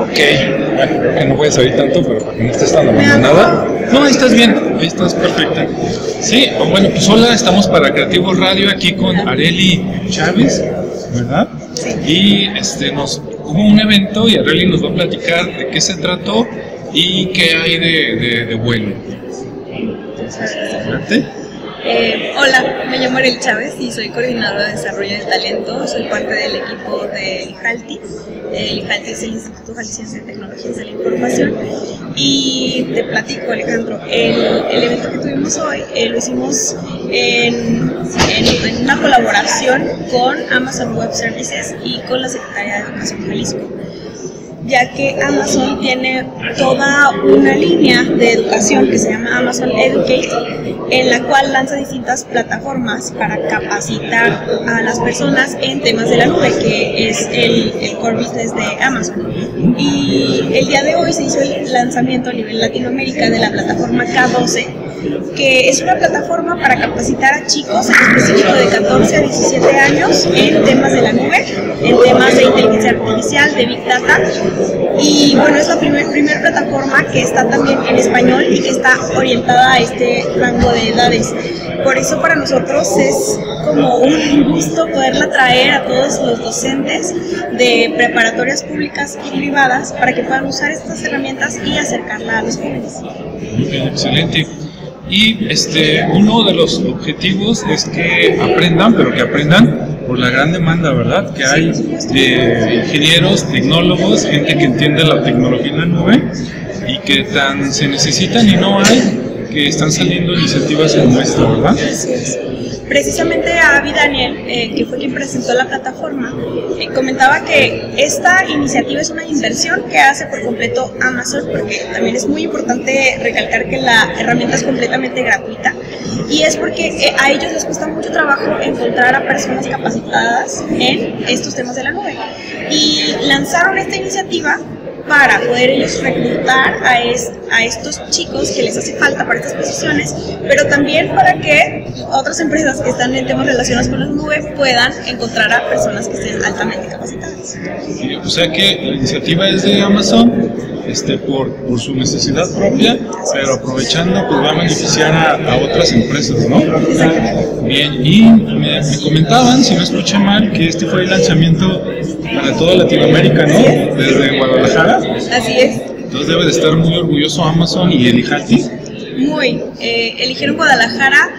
Ok, bueno, que no voy a salir tanto, pero para que no estés tan abandonada. No, ahí estás bien, ahí estás perfecta. Sí, bueno, pues hola, estamos para Creativo Radio aquí con Areli Chávez, ¿verdad? Y este, nos hubo un evento y Areli nos va a platicar de qué se trató y qué hay de, de, de bueno. Adelante. Eh, hola, me llamo Ariel Chávez y soy coordinadora de desarrollo de talento. Soy parte del equipo de IJALTI. El IJALTI es el Instituto Jalisciense de Tecnologías de la Información. Y te platico, Alejandro, el, evento que tuvimos hoy eh, lo hicimos en una colaboración con Amazon Web Services y con la Secretaría de Educación Jalisco ya que Amazon tiene toda una línea de educación que se llama Amazon Educate, en la cual lanza distintas plataformas para capacitar a las personas en temas de la nube, que es el, core business de Amazon. Y el día de hoy se hizo el lanzamiento a nivel Latinoamérica de la plataforma K12, que es una plataforma para capacitar a chicos, en específico de 14 a 17 años, en temas de la nube, en temas de inteligencia artificial, de Big Data. Y bueno, es la primera primer plataforma que está también en español y que está orientada a este rango de edades. Por eso para nosotros es como un gusto poderla traer a todos los docentes de preparatorias públicas y privadas para que puedan usar estas herramientas y acercarla a los jóvenes. Excelente. Y este, uno de los objetivos es que aprendan, pero que aprendan por la gran demanda, ¿verdad? Que hay de ingenieros, tecnólogos, gente que entiende la tecnología en la nube y que tan se necesitan y no hay que están saliendo iniciativas como esta, ¿verdad? Precisamente Avi Daniel, eh, que fue quien presentó la plataforma, eh, comentaba que esta iniciativa es una inversión que hace por completo Amazon, porque también es muy importante recalcar que la herramienta es completamente gratuita, y es porque eh, a ellos les cuesta mucho trabajo encontrar a personas capacitadas en estos temas de la nube. Y lanzaron esta iniciativa para poder ellos reclutar a, es, a estos chicos que les hace falta para estas posiciones, pero también para que otras empresas que están en temas relacionados con la nube puedan encontrar a personas que estén altamente capacitadas. Sí, o sea que la iniciativa es de Amazon este, por, por su necesidad propia, pero aprovechando pues va a beneficiar a, a otras empresas, ¿no? Bien, y me, me comentaban, si no escuché mal, que este fue el lanzamiento para toda Latinoamérica, ¿no? Desde Guadalajara. Así es. Entonces debe de estar muy orgulloso Amazon y el IJATI. Muy. Eh, eligieron Guadalajara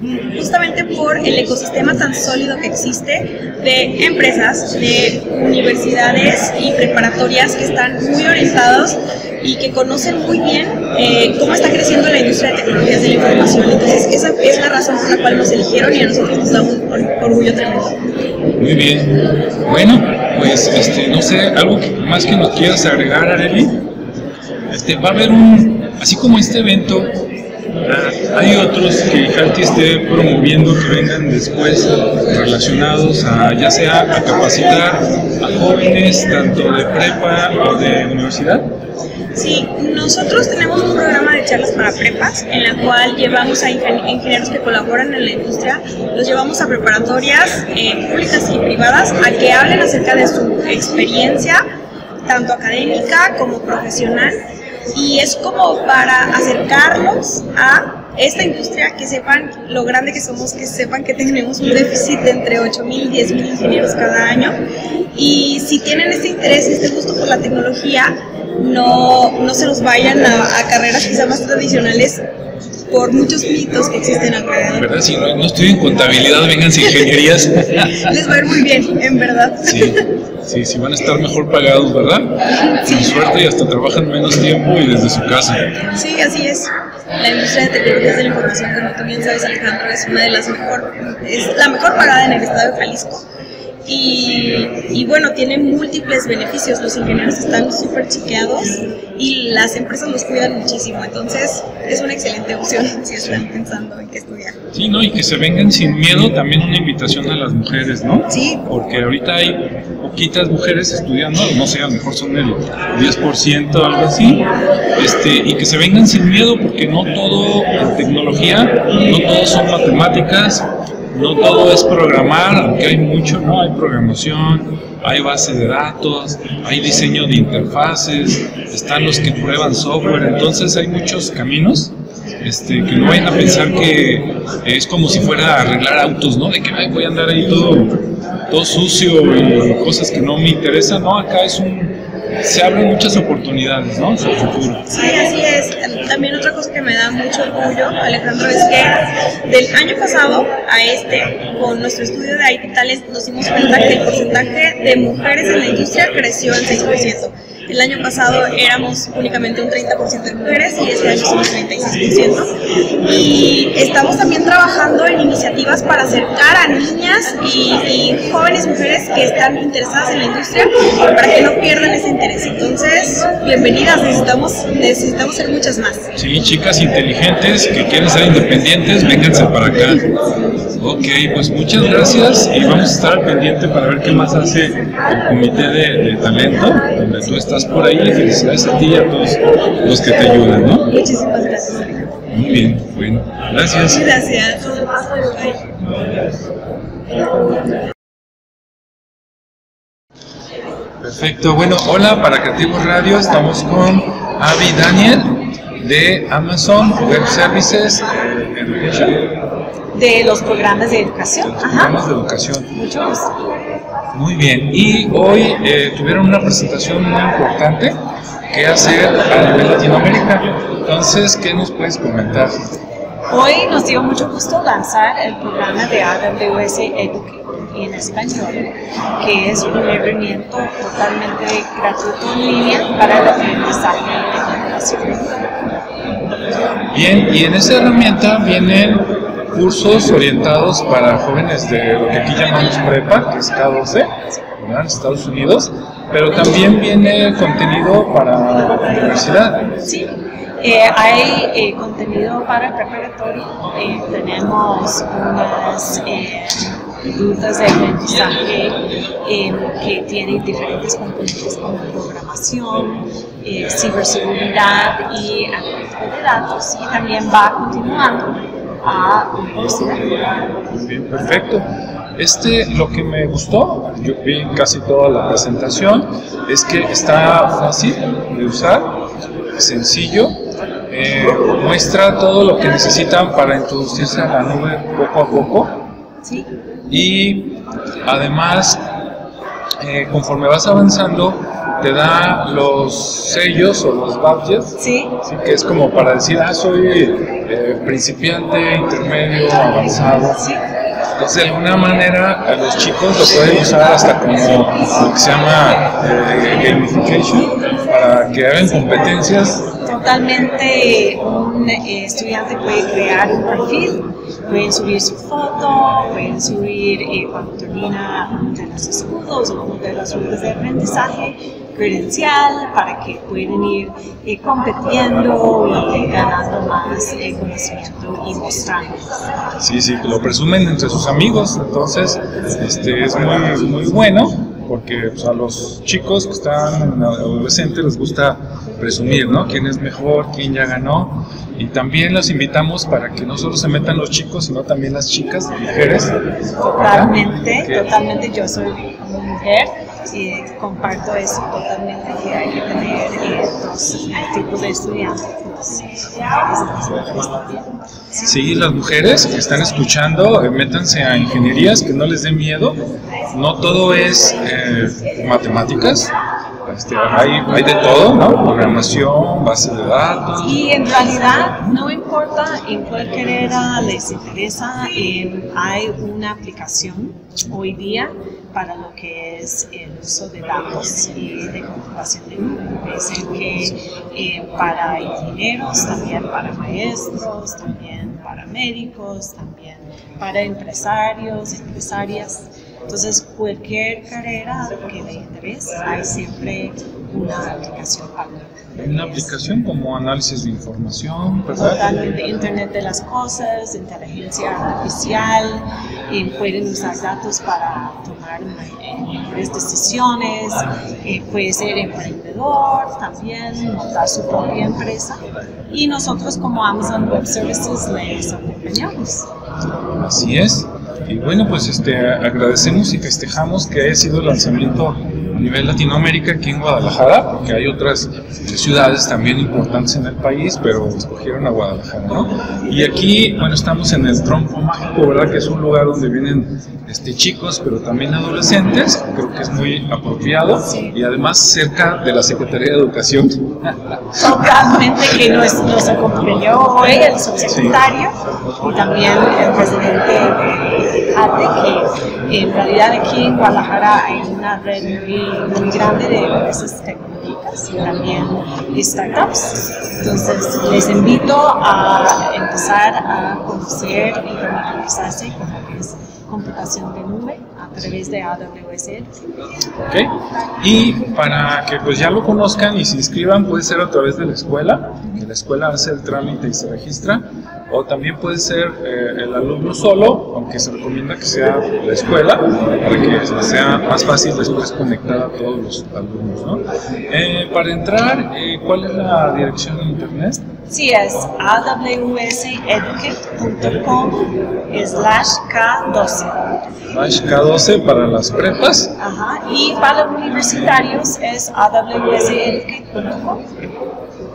mm, justamente por el ecosistema tan sólido que existe de empresas, de universidades y preparatorias que están muy orientados y que conocen muy bien eh, cómo está creciendo la industria de tecnologías de la información. Entonces, esa es la razón por la cual nos eligieron y a nosotros nos da un or- orgullo tremendo. Muy bien. Bueno, pues este, no sé, algo más que nos quieras agregar, Areli. Este, va a haber un, así como este evento, hay otros que Jalti esté promoviendo que vengan después relacionados a ya sea a capacitar a jóvenes tanto de prepa o de universidad. Sí, nosotros tenemos un programa de charlas para prepas en la cual llevamos a ingen- ingenieros que colaboran en la industria, los llevamos a preparatorias eh, públicas y privadas a que hablen acerca de su experiencia, tanto académica como profesional, y es como para acercarlos a esta industria, que sepan lo grande que somos, que sepan que tenemos un déficit de entre 8.000 y 10.000 ingenieros cada año, y si tienen este interés, este gusto por la tecnología, no, no se los vayan a, a carreras quizá más tradicionales por muchos mitos que existen alrededor. ¿Verdad? Si no, no estoy en contabilidad, vengan ingenierías. Les va a ir muy bien, en verdad. Sí, sí, sí, van a estar mejor pagados, ¿verdad? Suerte y hasta trabajan menos tiempo y desde su casa. Sí, así es. La industria de tecnologías de la información, como tú bien sabes, Alejandro, es una de las mejor, es la mejor pagada en el estado de Jalisco. Y, y bueno, tiene múltiples beneficios. Los ingenieros están súper chiqueados y las empresas los cuidan muchísimo. Entonces, es una excelente opción si están pensando en qué estudiar. Sí, ¿no? Y que se vengan sin miedo, también una invitación a las mujeres, ¿no? Sí. Porque ahorita hay poquitas mujeres estudiando, no sé, a lo mejor son el 10%, algo así, este, y que se vengan sin miedo porque no todo en tecnología, no todo son matemáticas, no todo es programar, aunque hay mucho, ¿no? Hay programación, hay base de datos, hay diseño de interfaces, están los que prueban software, entonces hay muchos caminos. Este, que no vayan a pensar que es como si fuera a arreglar autos, ¿no? De que ay, voy a andar ahí todo, todo sucio y cosas que no me interesan, no, acá es un, se abren muchas oportunidades, ¿no? Sí, así es. También otra cosa que me da mucho orgullo, Alejandro, es que del año pasado a este, con nuestro estudio de IT Talent, nos dimos cuenta que el porcentaje de mujeres en la industria creció en 6%. El año pasado éramos únicamente un 30% de mujeres y este año somos 36%. Y estamos también trabajando en iniciativas para acercar a niñas y, jóvenes mujeres que están interesadas en la industria para que no pierdan ese interés. Entonces, bienvenidas, necesitamos, necesitamos ser muchas más. Sí, chicas inteligentes que quieren ser independientes, vénganse para acá. Ok, pues muchas gracias y vamos a estar al pendiente para ver qué más hace el comité de, de talento, donde tú estás estás por ahí. Felicidades a ti y a todos los que te ayudan, ¿no? Muchísimas gracias. Muy bien, bueno, gracias. Gracias. Perfecto, bueno, hola para Creativos Radio, estamos con Avi Daniel de Amazon Web Services De los programas de educación. De los programas de educación. Mucho gusto. Muy bien, y hoy eh, tuvieron una presentación muy importante que hacer a nivel Latinoamérica. Entonces, ¿qué nos puedes comentar? Hoy nos dio mucho gusto lanzar el programa de AWS Educate en español, que es un herramienta totalmente gratuito en línea para el aprendizaje de educación. Bien, y en esa herramienta vienen cursos orientados para jóvenes de lo que aquí llamamos prepa, que es K12, en Estados Unidos, pero también viene contenido para la universidad. Sí. Eh, hay eh, contenido para preparatorio, eh, tenemos unas rutas de aprendizaje que tienen diferentes componentes como programación, ciberseguridad y analítica de datos y también va continuando a. Bien, perfecto. Este, lo que me gustó, yo vi casi toda la presentación, es que está fácil de usar, sencillo, eh, muestra todo lo que necesitan para introducirse a la nube poco a poco. Sí. Y además, eh, conforme vas avanzando, te da los sellos o los badges, sí. ¿sí? que es como para decir, ah, soy eh, principiante, intermedio, avanzado. Entonces, de alguna manera, los chicos lo pueden usar hasta como lo que se llama eh, gamification, para que hagan competencias. Totalmente, un eh, estudiante puede crear un perfil pueden subir su foto, pueden subir eh, cuando termina de los escudos o de las rutas de aprendizaje, credencial para que puedan ir eh, compitiendo y ganando más eh, conocimiento y mostrando. Sí, sí, lo presumen entre sus amigos, entonces este, es muy, muy bueno porque pues, a los chicos que están adolescentes les gusta presumir, ¿no? Quién es mejor, quién ya ganó. Y también los invitamos para que no solo se metan los chicos, sino también las chicas, mujeres. Totalmente, totalmente. Yo soy mujer y comparto eso totalmente, que hay que tener eh, dos tipos de estudiantes. Sí, las mujeres que están escuchando, eh, métanse a ingenierías, que no les dé miedo. No todo es eh, matemáticas, este, hay, hay, de todo, ¿no? Programación, base de datos. Y en realidad no importa en cuál carrera les interesa, hay una aplicación hoy día para lo que es el uso de datos y de computación de nubes, que eh, para ingenieros, también para maestros, también para médicos, también para empresarios, empresarias. Entonces, cualquier carrera que le interese, hay siempre una aplicación para una aplicación como análisis de información, ¿verdad? Totalmente, Internet de las Cosas, inteligencia artificial, y pueden usar datos para tomar mejores decisiones, eh, puede ser emprendedor también, montar su propia empresa y nosotros como Amazon Web Services les acompañamos. Así es. Y bueno, pues este, agradecemos y festejamos que haya sido el lanzamiento a nivel Latinoamérica aquí en Guadalajara, porque hay otras ciudades también importantes en el país, pero escogieron a Guadalajara, ¿no? Y aquí, bueno, estamos en el Tronco Mágico, ¿verdad? Que es un lugar donde vienen este, chicos, pero también adolescentes, creo que es muy apropiado, y además cerca de la Secretaría de Educación. Totalmente, que nos, nos acompañó hoy el subsecretario y también el presidente que en realidad aquí en Guadalajara hay una red muy, muy grande de empresas tecnológicas y también startups. Entonces, les invito a empezar a conocer y familiarizarse con lo que es computación de nube a través de AWS. ¿Ok? Y para que pues ya lo conozcan y se inscriban, puede ser a través de la escuela, que la escuela hace el trámite y se registra, o también puede ser eh, el alumno solo, aunque se recomienda que sea la escuela, para que sea más fácil después conectar a todos los alumnos. ¿no? Eh, para entrar, eh, ¿cuál es la dirección de internet? Sí, es awseducate.com slash K12. Slash K12 para las prepas. Ajá, y para los universitarios es awseducate.com.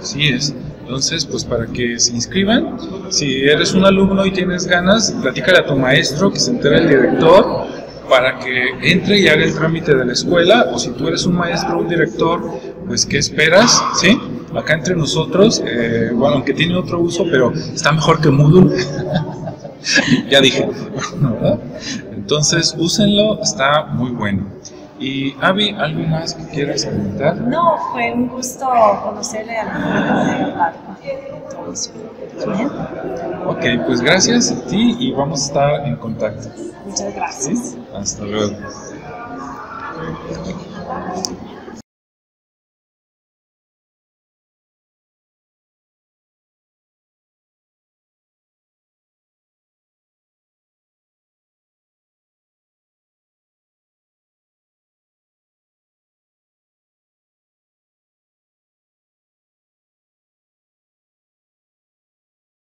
Así es. Entonces, pues para que se inscriban, si eres un alumno y tienes ganas, platícale a tu maestro, que se entere el director, para que entre y haga el trámite de la escuela, o si tú eres un maestro o un director, pues ¿qué esperas? ¿Sí? Acá entre nosotros, eh, bueno, aunque tiene otro uso, pero está mejor que Moodle. ya dije, ¿verdad? Entonces, úsenlo, está muy bueno. Y Avi, ¿algo más que quieras comentar? No, fue un gusto conocerle a la. Ok, pues gracias a ti y vamos a estar en contacto. Muchas gracias. ¿Sí? Hasta luego.